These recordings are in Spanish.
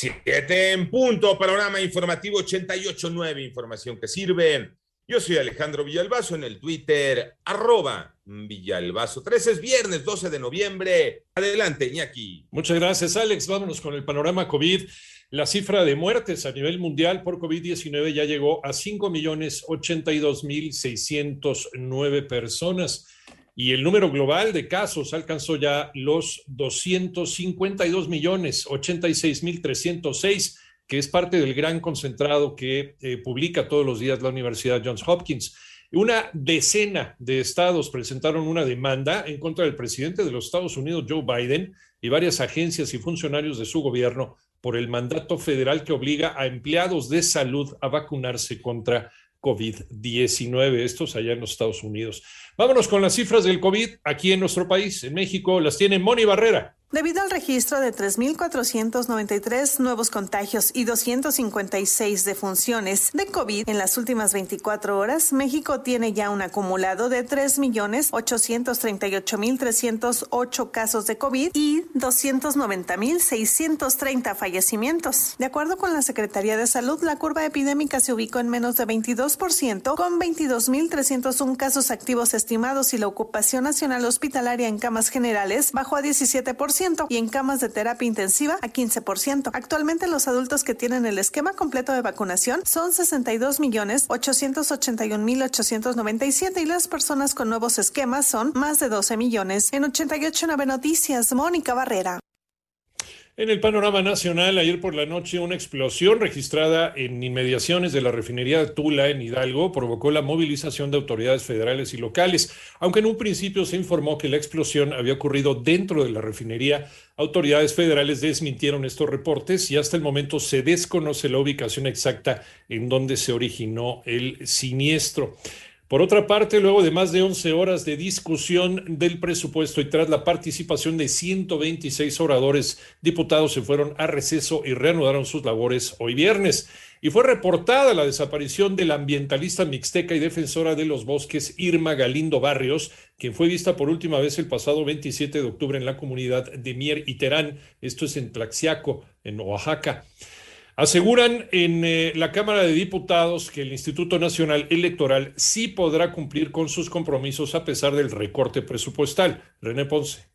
Siete en punto. Panorama informativo 88.9. Información que sirve. Yo soy Alejandro Villalbazo en el Twitter, arroba Villalbazo. 13 es viernes 12 de noviembre. Adelante, Iñaki. Muchas gracias, Alex. Vámonos con el panorama COVID. La cifra de muertes a nivel mundial por COVID-19 ya llegó a 5.82.609 personas y el número global de casos alcanzó ya los 252 millones 86.306 que es parte del gran concentrado que eh, publica todos los días la Universidad Johns Hopkins. Una decena de estados presentaron una demanda en contra del presidente de los Estados Unidos, Joe Biden, y varias agencias y funcionarios de su gobierno por el mandato federal que obliga a empleados de salud a vacunarse contra COVID-19, estos allá en los Estados Unidos. Vámonos con las cifras del COVID aquí en nuestro país, en México, las tiene Moni Barrera. Debido al registro de 3.493 nuevos contagios y 256 defunciones de COVID en las últimas 24 horas, México tiene ya un acumulado de 3.838.308 casos de COVID y 290.630 fallecimientos. De acuerdo con la Secretaría de Salud, la curva epidémica se ubicó en menos de 22%, con 22.301 casos activos estimados y la ocupación nacional hospitalaria en camas generales bajó a 17% y en camas de terapia intensiva a 15%. Actualmente los adultos que tienen el esquema completo de vacunación son 62 millones 881 mil 897 y las personas con nuevos esquemas son más de 12 millones. En 889 Noticias, Mónica Barrera. En el panorama nacional, ayer por la noche, una explosión registrada en inmediaciones de la refinería de Tula, en Hidalgo, provocó la movilización de autoridades federales y locales. Aunque en un principio se informó que la explosión había ocurrido dentro de la refinería, autoridades federales desmintieron estos reportes y hasta el momento se desconoce la ubicación exacta en donde se originó el siniestro. Por otra parte, luego de más de 11 horas de discusión del presupuesto y tras la participación de 126 oradores, diputados se fueron a receso y reanudaron sus labores hoy viernes. Y fue reportada la desaparición de la ambientalista mixteca y defensora de los bosques Irma Galindo Barrios, quien fue vista por última vez el pasado 27 de octubre en la comunidad de Mier y Terán, esto es en Tlaxiaco, en Oaxaca. Aseguran en eh, la Cámara de Diputados que el Instituto Nacional Electoral sí podrá cumplir con sus compromisos a pesar del recorte presupuestal. René Ponce.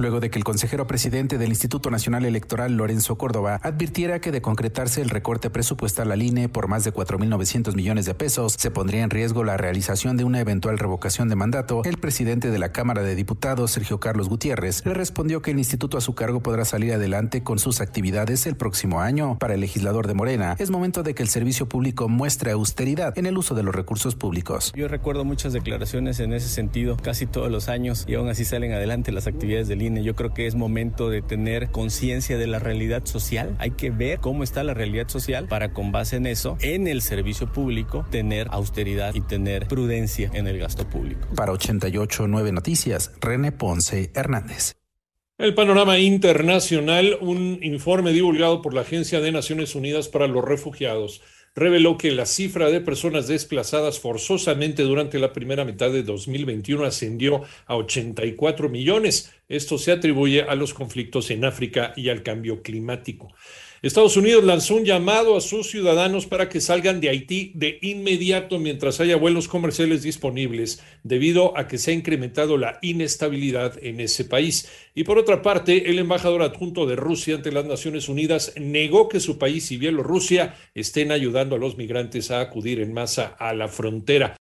Luego de que el consejero presidente del Instituto Nacional Electoral, Lorenzo Córdoba, advirtiera que de concretarse el recorte presupuestal al INE por más de 4.900 millones de pesos, se pondría en riesgo la realización de una eventual revocación de mandato, el presidente de la Cámara de Diputados, Sergio Carlos Gutiérrez, le respondió que el instituto a su cargo podrá salir adelante con sus actividades el próximo año. Para el legislador de Morena, es momento de que el servicio público muestre austeridad en el uso de los recursos públicos. Yo recuerdo muchas declaraciones en ese sentido casi todos los años y aún así salen adelante las actividades del INE. Yo creo que es momento de tener conciencia de la realidad social. Hay que ver cómo está la realidad social para con base en eso, en el servicio público, tener austeridad y tener prudencia en el gasto público. Para 889 Noticias, René Ponce Hernández. El panorama internacional, un informe divulgado por la Agencia de Naciones Unidas para los Refugiados reveló que la cifra de personas desplazadas forzosamente durante la primera mitad de 2021 ascendió a 84 millones. Esto se atribuye a los conflictos en África y al cambio climático. Estados Unidos lanzó un llamado a sus ciudadanos para que salgan de Haití de inmediato mientras haya vuelos comerciales disponibles, debido a que se ha incrementado la inestabilidad en ese país. Y por otra parte, el embajador adjunto de Rusia ante las Naciones Unidas negó que su país y Bielorrusia estén ayudando a los migrantes a acudir en masa a la frontera.